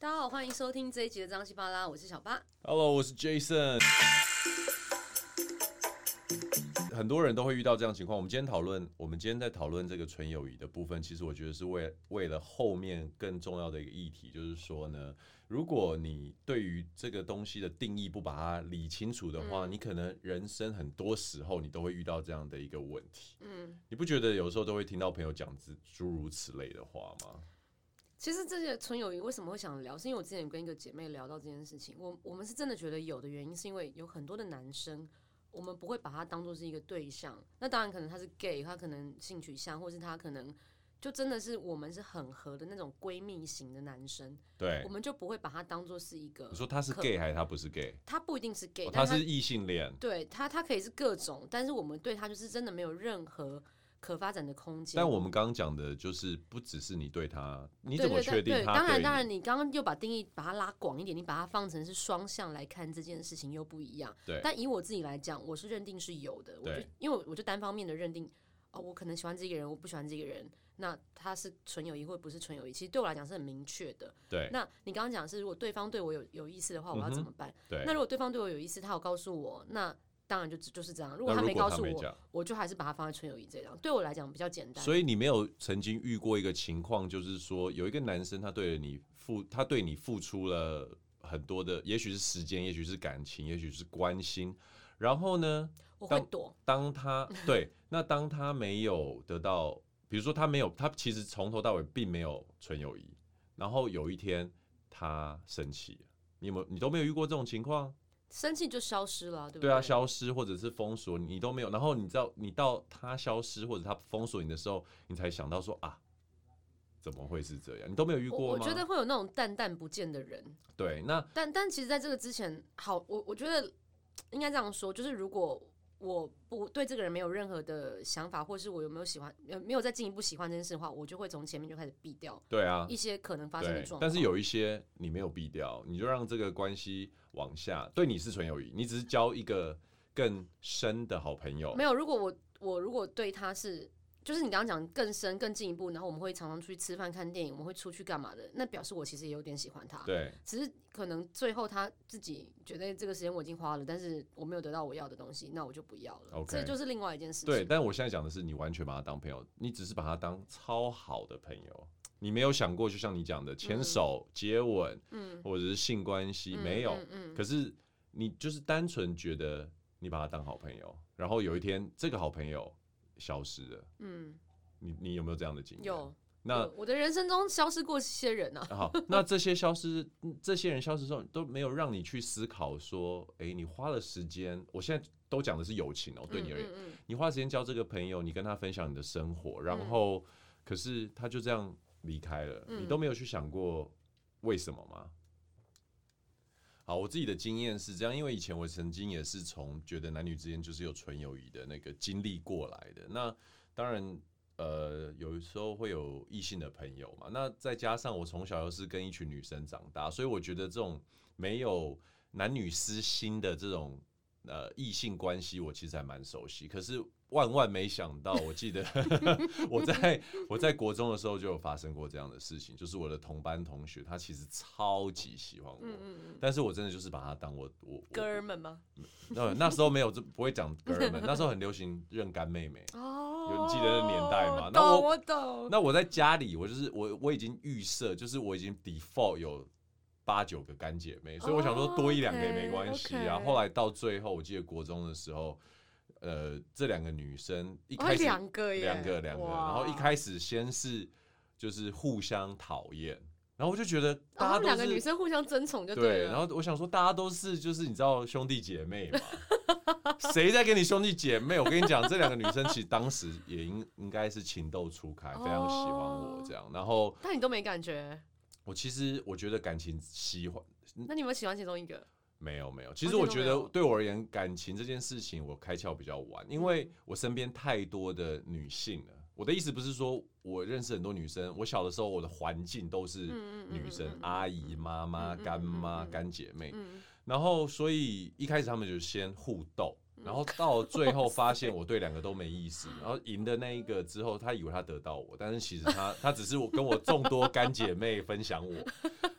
大家好，欢迎收听这一集的张西巴拉，我是小八。Hello，我是 Jason。很多人都会遇到这样情况。我们今天讨论，我们今天在讨论这个纯友谊的部分，其实我觉得是为为了后面更重要的一个议题，就是说呢，如果你对于这个东西的定义不把它理清楚的话，嗯、你可能人生很多时候你都会遇到这样的一个问题。嗯，你不觉得有时候都会听到朋友讲诸如此类的话吗？其实这些纯友谊为什么会想聊，是因为我之前跟一个姐妹聊到这件事情，我我们是真的觉得有的原因，是因为有很多的男生。我们不会把他当做是一个对象，那当然可能他是 gay，他可能性取向，或是他可能就真的是我们是很合的那种闺蜜型的男生，对，我们就不会把他当做是一个。你说他是 gay 还是他不是 gay？他不一定是 gay，哦，他是异性恋。对他，他可以是各种，但是我们对他就是真的没有任何。可发展的空间。但我们刚刚讲的就是不只是你对他，你怎么确定他对？对，当然，当然，你刚刚又把定义把它拉广一点，你把它放成是双向来看这件事情又不一样。对。但以我自己来讲，我是认定是有的。我就因为我就单方面的认定，哦，我可能喜欢这个人，我不喜欢这个人，那他是纯友谊或不是纯友谊，其实对我来讲是很明确的。对。那你刚刚讲是，如果对方对我有有意思的话，我要怎么办？嗯、对。那如果对方对我有意思，他有告诉我，那。当然就就是这样。如果他没告诉我，我就还是把它放在纯友谊这样。对我来讲比较简单。所以你没有曾经遇过一个情况，就是说有一个男生他对你付，他对你付出了很多的，也许是时间，也许是感情，也许是关心。然后呢，我会躲。当他 对，那当他没有得到，比如说他没有，他其实从头到尾并没有纯友谊。然后有一天他生气了，你有没有？你都没有遇过这种情况？生气就消失了，对不对？对啊，消失或者是封锁你都没有。然后你知道，你到他消失或者他封锁你的时候，你才想到说啊，怎么会是这样？你都没有遇过吗？我觉得会有那种淡淡不见的人。对，那但但其实在这个之前，好，我我觉得应该这样说，就是如果。我不对这个人没有任何的想法，或是我有没有喜欢，呃，没有再进一步喜欢这件事的话，我就会从前面就开始避掉。对啊，一些可能发生的状况。但是有一些你没有避掉，你就让这个关系往下。对你是纯友谊，你只是交一个更深的好朋友。没有，如果我我如果对他是。就是你刚刚讲更深、更进一步，然后我们会常常出去吃饭、看电影，我们会出去干嘛的？那表示我其实也有点喜欢他。对，只是可能最后他自己觉得这个时间我已经花了，但是我没有得到我要的东西，那我就不要了。OK，这就是另外一件事情。对，但我现在讲的是，你完全把他当朋友，你只是把他当超好的朋友，你没有想过，就像你讲的牵手、嗯、接吻，嗯，或者是性关系，没有。嗯嗯嗯、可是你就是单纯觉得你把他当好朋友，然后有一天这个好朋友。消失了，嗯，你你有没有这样的经验？有。那我的人生中消失过一些人啊。好，那这些消失，这些人消失之后，都没有让你去思考说，哎、欸，你花了时间，我现在都讲的是友情哦、喔，对你而言，嗯嗯嗯，你花时间交这个朋友，你跟他分享你的生活，然后，可是他就这样离开了，嗯、你都没有去想过为什么吗？好，我自己的经验是这样，因为以前我曾经也是从觉得男女之间就是有纯友谊的那个经历过来的。那当然，呃，有时候会有异性的朋友嘛。那再加上我从小又是跟一群女生长大，所以我觉得这种没有男女私心的这种呃异性关系，我其实还蛮熟悉。可是。万万没想到，我记得 我在我在国中的时候就有发生过这样的事情，就是我的同班同学，他其实超级喜欢我，嗯嗯嗯，但是我真的就是把他当我我哥们吗？那那时候没有，就不会讲哥们，那时候很流行认干妹妹哦，有你记得那年代吗？那我我懂。那我在家里，我就是我我已经预设，就是我已经 default 有八九个干姐妹，所以我想说多一两个也没关系啊。后来到最后，我记得国中的时候。呃，这两个女生一开始两个两个两个，然后一开始先是就是互相讨厌，然后我就觉得大家都是两个女生互相争宠就对，对，然后我想说大家都是就是你知道兄弟姐妹嘛，谁在跟你兄弟姐妹？我跟你讲，这两个女生其实当时也应应该是情窦初开，非常喜欢我这样，然后但你都没感觉？我其实我觉得感情喜欢，那你有没有喜欢其中一个？没有没有，其实我觉得对我而言，感情这件事情我开窍比较晚，因为我身边太多的女性了。我的意思不是说我认识很多女生，我小的时候我的环境都是女生，阿姨、妈妈、干妈、干姐妹，然后所以一开始他们就先互斗，然后到最后发现我对两个都没意思，然后赢的那一个之后，他以为他得到我，但是其实他他只是我跟我众多干姐妹分享我，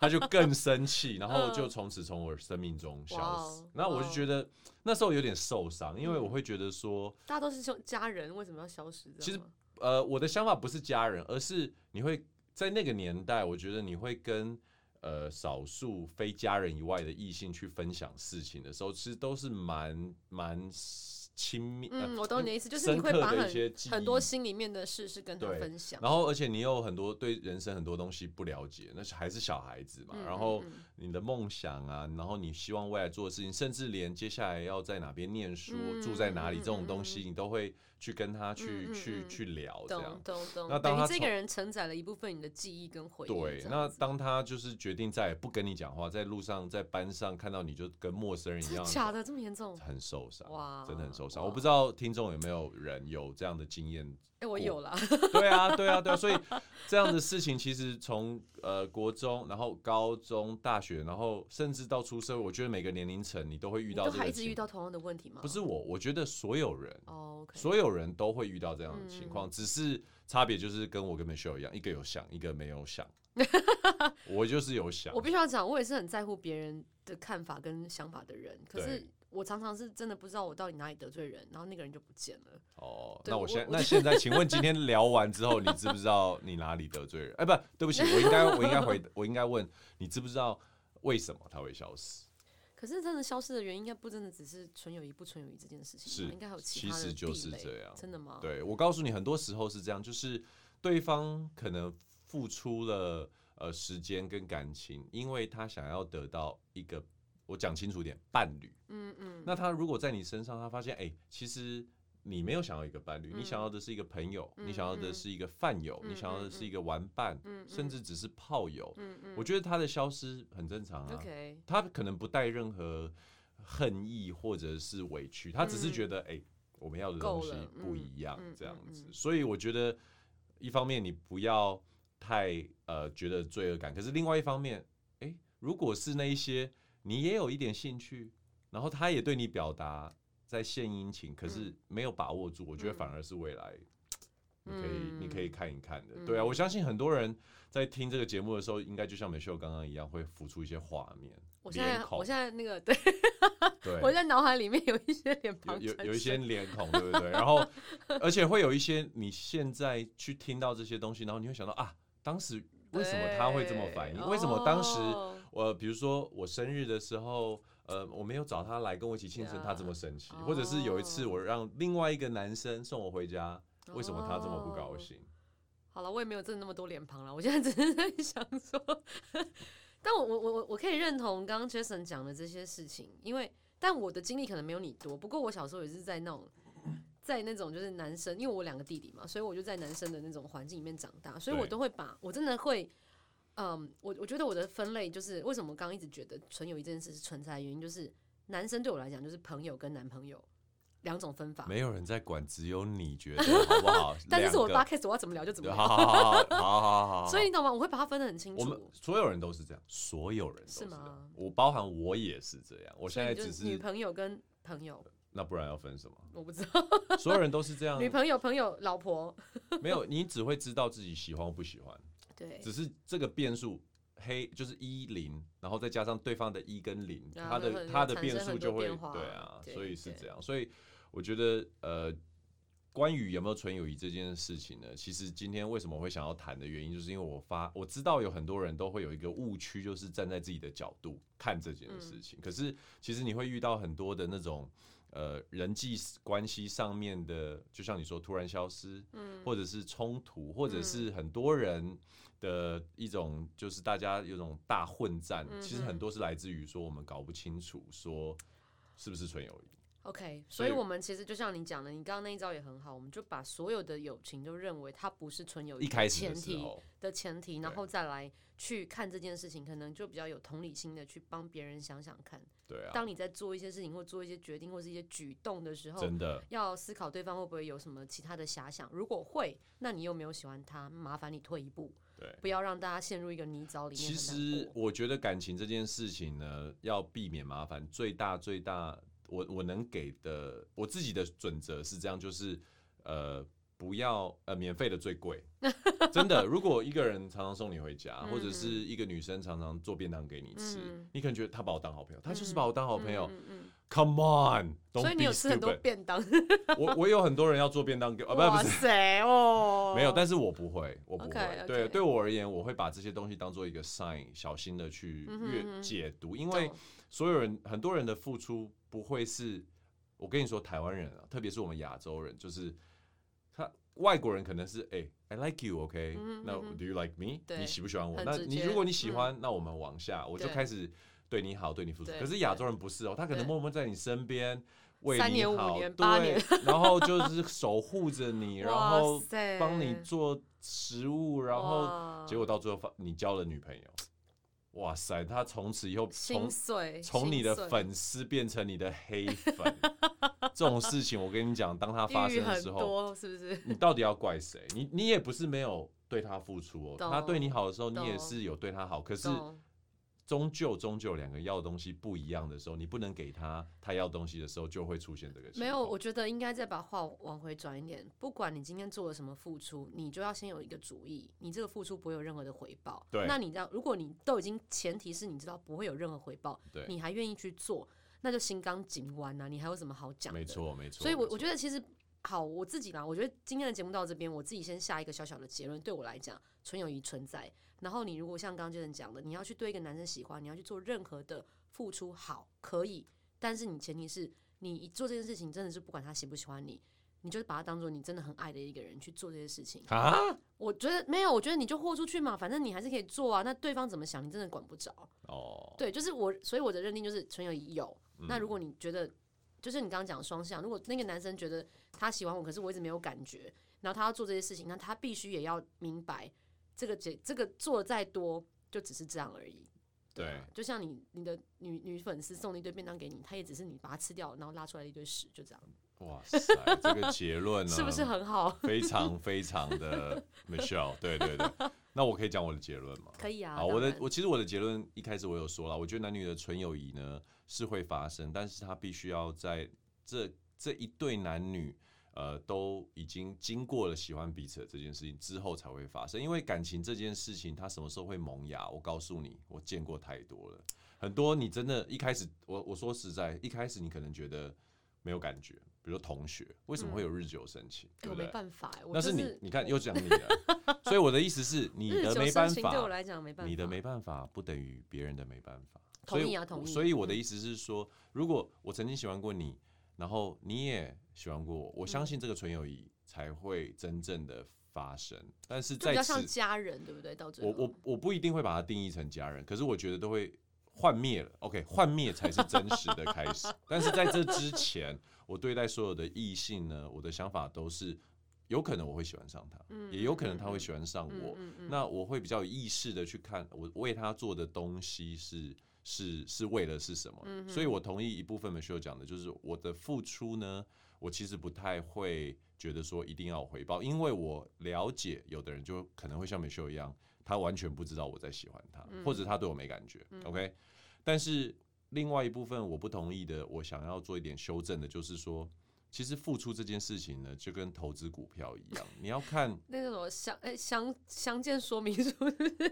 他就更生气，然后就从此从我生命中消失。那我就觉得那时候有点受伤，因为我会觉得说，大家都是兄家人，为什么要消失？其实呃，我的想法不是家人，而是你会在那个年代，我觉得你会跟。呃，少数非家人以外的异性去分享事情的时候，其实都是蛮蛮亲密。嗯，我懂你的意思，就是你会把很很多心里面的事是跟他分享。然后，而且你有很多对人生很多东西不了解，那还是小孩子嘛。然后你的梦想啊，然后你希望未来做的事情，甚至连接下来要在哪边念书、住在哪里这种东西，你都会。去跟他去、嗯、去去聊这样，那当他这个人承载了一部分你的记忆跟回忆。对，那当他就是决定再也不跟你讲话，在路上在班上看到你就跟陌生人一样，假的这么严重？很受伤哇，真的很受伤。我不知道听众有没有人有这样的经验。哎、欸，我有啦。对啊，对啊，对啊，所以这样的事情其实从 呃国中，然后高中、大学，然后甚至到出社会，我觉得每个年龄层你都会遇到还一直遇到同样的问题吗？不是我，我觉得所有人，oh. 所有人都会遇到这样的情况，嗯、只是差别就是跟我跟 Michelle 一样，一个有想，一个没有想。我就是有想。我必须要讲，我也是很在乎别人的看法跟想法的人，可是。我常常是真的不知道我到底哪里得罪人，然后那个人就不见了。哦，那我现那现在，请问今天聊完之后，你知不知道你哪里得罪人？哎，不，对不起，我应该我应该回，我应该问你知不知道为什么他会消失？可是真的消失的原因，应该不真的只是纯友谊不纯友谊这件事情，是应该还有其他的。其实就是这样，真的吗？对，我告诉你，很多时候是这样，就是对方可能付出了呃时间跟感情，因为他想要得到一个。我讲清楚点，伴侣。嗯嗯。那他如果在你身上，他发现，哎，其实你没有想要一个伴侣，你想要的是一个朋友，你想要的是一个饭友，你想要的是一个玩伴，甚至只是炮友。我觉得他的消失很正常啊。他可能不带任何恨意或者是委屈，他只是觉得，哎，我们要的东西不一样，这样子。所以我觉得，一方面你不要太呃觉得罪恶感，可是另外一方面，哎，如果是那一些。你也有一点兴趣，然后他也对你表达在献殷勤，可是没有把握住，我觉得反而是未来，你可以你可以看一看的。对啊，我相信很多人在听这个节目的时候，应该就像美秀刚刚一样，会浮出一些画面。我现在我现在那个对，对，我在脑海里面有一些脸庞，有有一些脸孔，对不对？然后而且会有一些你现在去听到这些东西，然后你会想到啊，当时为什么他会这么反应？为什么当时？我比如说我生日的时候，呃，我没有找他来跟我一起庆生，他这么生气，或者是有一次我让另外一个男生送我回家，为什么他这么不高兴？好了，我也没有挣那么多脸庞了，我现在只是在想说，但我我我我可以认同刚刚 Jason 讲的这些事情，因为但我的经历可能没有你多，不过我小时候也是在那种在那种就是男生，因为我两个弟弟嘛，所以我就在男生的那种环境里面长大，所以我都会把我真的会。嗯，我我觉得我的分类就是为什么我刚刚一直觉得纯友谊这件事是存在的原因，就是男生对我来讲就是朋友跟男朋友两种分法。没有人在管，只有你觉得 好不好？但是是我 podcast 我要怎么聊就怎么聊。好好好好好好。所以你懂吗？我会把它分得很清楚。我们所有人都是这样，所有人都是这样。是吗？我包含我也是这样。我现在只是女朋友跟朋友。那不然要分什么？我不知道。所有人都是这样。女朋友、朋友、老婆。没有，你只会知道自己喜欢不喜欢。对。只是这个变数。黑就是一零，然后再加上对方的一跟零，它的它的变数就会对啊，所以是这样。所以我觉得呃，关于有没有纯友谊这件事情呢，其实今天为什么会想要谈的原因，就是因为我发我知道有很多人都会有一个误区，就是站在自己的角度看这件事情。可是其实你会遇到很多的那种呃人际关系上面的，就像你说突然消失，嗯或者是冲突，或者是很多人。的一种就是大家有种大混战，嗯、其实很多是来自于说我们搞不清楚说是不是纯友谊。OK，所以，我们其实就像你讲的，你刚刚那一招也很好，我们就把所有的友情都认为它不是纯友谊，一开始前提的前提，然后再来去看这件事情，可能就比较有同理心的去帮别人想想看。对啊。当你在做一些事情或做一些决定或是一些举动的时候，真的要思考对方会不会有什么其他的遐想。如果会，那你又没有喜欢他，麻烦你退一步。对，不要让大家陷入一个泥沼里面。其实我觉得感情这件事情呢，要避免麻烦，最大最大我我能给的我自己的准则是这样，就是呃。不要呃，免费的最贵，真的。如果一个人常常送你回家，或者是一个女生常常做便当给你吃，你可能觉得她把我当好朋友，她就是把我当好朋友。Come on，所以你有吃很多便当。我我有很多人要做便当给我，不不是哦，没有，但是我不会，我不会。对，对我而言，我会把这些东西当做一个 sign，小心的去阅解读，因为所有人很多人的付出不会是，我跟你说，台湾人啊，特别是我们亚洲人，就是他。外国人可能是哎、欸、I like you，OK，、okay? 那、嗯、Do you like me？你喜不喜欢我？那你如果你喜欢，嗯、那我们往下，我就开始对你好，对你付出。可是亚洲人不是哦，他可能默默在你身边为你好，三年五年八年，然后就是守护着你，然后帮你做食物，然后结果到最后发你交了女朋友。哇塞，他从此以后从从你的粉丝变成你的黑粉，这种事情我跟你讲，当他发生的时候，是不是？你到底要怪谁？你你也不是没有对他付出哦，他对你好的时候，你也是有对他好，可是。终究终究两个要的东西不一样的时候，你不能给他他要东西的时候，就会出现这个。没有，我觉得应该再把话往回转一点。不管你今天做了什么付出，你就要先有一个主意，你这个付出不会有任何的回报。对。那你这样，如果你都已经前提是你知道不会有任何回报，对，你还愿意去做，那就心刚紧弯啊，你还有什么好讲的？没错，没错。所以我我觉得其实好，我自己啦，我觉得今天的节目到这边，我自己先下一个小小的结论。对我来讲，纯友谊存在。然后你如果像刚刚 Jason 讲的，你要去对一个男生喜欢，你要去做任何的付出，好，可以，但是你前提是你做这件事情真的是不管他喜不喜欢你，你就是把他当做你真的很爱的一个人去做这些事情啊。我觉得没有，我觉得你就豁出去嘛，反正你还是可以做啊。那对方怎么想，你真的管不着哦。对，就是我，所以我的认定就是纯友谊有。那如果你觉得，就是你刚刚讲的双向，如果那个男生觉得他喜欢我，可是我一直没有感觉，然后他要做这些事情，那他必须也要明白。这个这这个做再多，就只是这样而已。对，对，就像你你的女女粉丝送了一堆便当给你，她也只是你把它吃掉，然后拉出来一堆屎，就这样。哇塞，这个结论呢，是不是很好？非常非常的 Michelle，对对对。那我可以讲我的结论吗？可以啊。好，我的我其实我的结论一开始我有说了，我觉得男女的纯友谊呢是会发生，但是它必须要在这这一对男女。呃，都已经经过了喜欢彼此的这件事情之后才会发生，因为感情这件事情，它什么时候会萌芽？我告诉你，我见过太多了，很多你真的，一开始，我我说实在，一开始你可能觉得没有感觉，比如说同学，为什么会有日久生情？嗯、对不对？没办法，那是你，你看又讲你了，所以我的意思是，你的没办法，对我来讲没办法，你的没办法不等于别人的没办法。同意啊，同意。所以我的意思是说，如果我曾经喜欢过你。然后你也喜欢过我，我相信这个纯友谊才会真正的发生。但是在此，比较像家人，对不对？到最后，我我我不一定会把它定义成家人，可是我觉得都会幻灭了。OK，幻灭才是真实的开始。但是在这之前，我对待所有的异性呢，我的想法都是有可能我会喜欢上他，也有可能他会喜欢上我。那我会比较有意识的去看我为他做的东西是。是是为了是什么？嗯、所以我同意一部分 Michelle 讲的，就是我的付出呢，我其实不太会觉得说一定要回报，因为我了解有的人就可能会像 Michelle 一样，他完全不知道我在喜欢他，嗯、或者他对我没感觉。嗯、OK，但是另外一部分我不同意的，我想要做一点修正的，就是说。其实付出这件事情呢，就跟投资股票一样，你要看 那个什么详诶详详见说明书，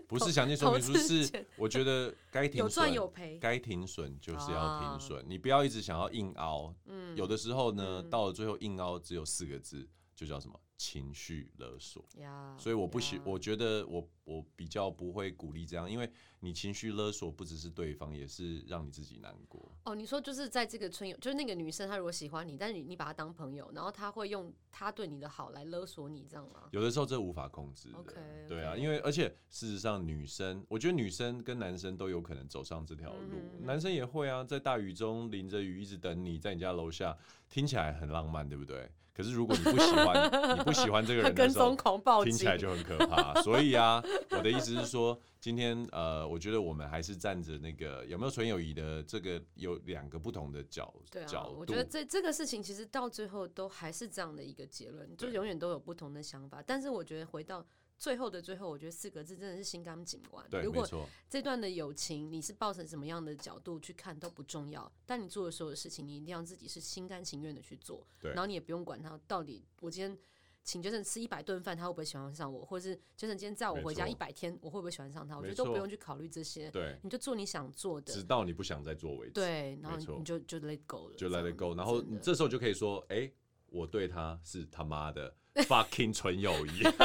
不是详见说明书，是我觉得该停损有赚有赔，该停损就是要停损，你不要一直想要硬凹，嗯，有的时候呢，到了最后硬凹只有四个字，就叫什么？情绪勒索，yeah, 所以我不喜.我觉得我我比较不会鼓励这样，因为你情绪勒索不只是对方，也是让你自己难过。哦，你说就是在这个春游，就是那个女生她如果喜欢你，但是你你把她当朋友，然后她会用她对你的好来勒索你，这样吗？有的时候这无法控制的。Okay, 对啊.因为而且事实上女生，我觉得女生跟男生都有可能走上这条路，嗯、男生也会啊，在大雨中淋着雨一直等你在你家楼下，听起来很浪漫，对不对？可是如果你不喜欢，你不喜欢这个人的时候，听起来就很可怕。所以啊，我的意思是说，今天呃，我觉得我们还是站着那个有没有纯友谊的这个有两个不同的角对、啊、角度。我觉得这这个事情其实到最后都还是这样的一个结论，就永远都有不同的想法。但是我觉得回到最后的最后，我觉得四个字真的是心甘情愿。对，如果。这段的友情你是抱成什么样的角度去看都不重要，但你做的所有事情，你一定要自己是心甘情愿的去做。对。然后你也不用管他到底，我今天请 Jason 吃一百顿饭，他会不会喜欢上我，或者是 Jason 今天载我回家一百天，我会不会喜欢上他？我觉得都不用去考虑这些。对。你就做你想做的，直到你不想再做为止。对，然后你就就 let go 了，就 let it go。然后你这时候就可以说，哎、欸，我对他是他妈的 fucking 纯友谊。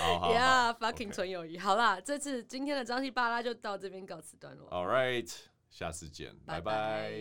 好，Yeah，fucking 纯友谊。好啦，这次今天的张西巴拉就到这边告辞段落。All right，下次见，拜拜。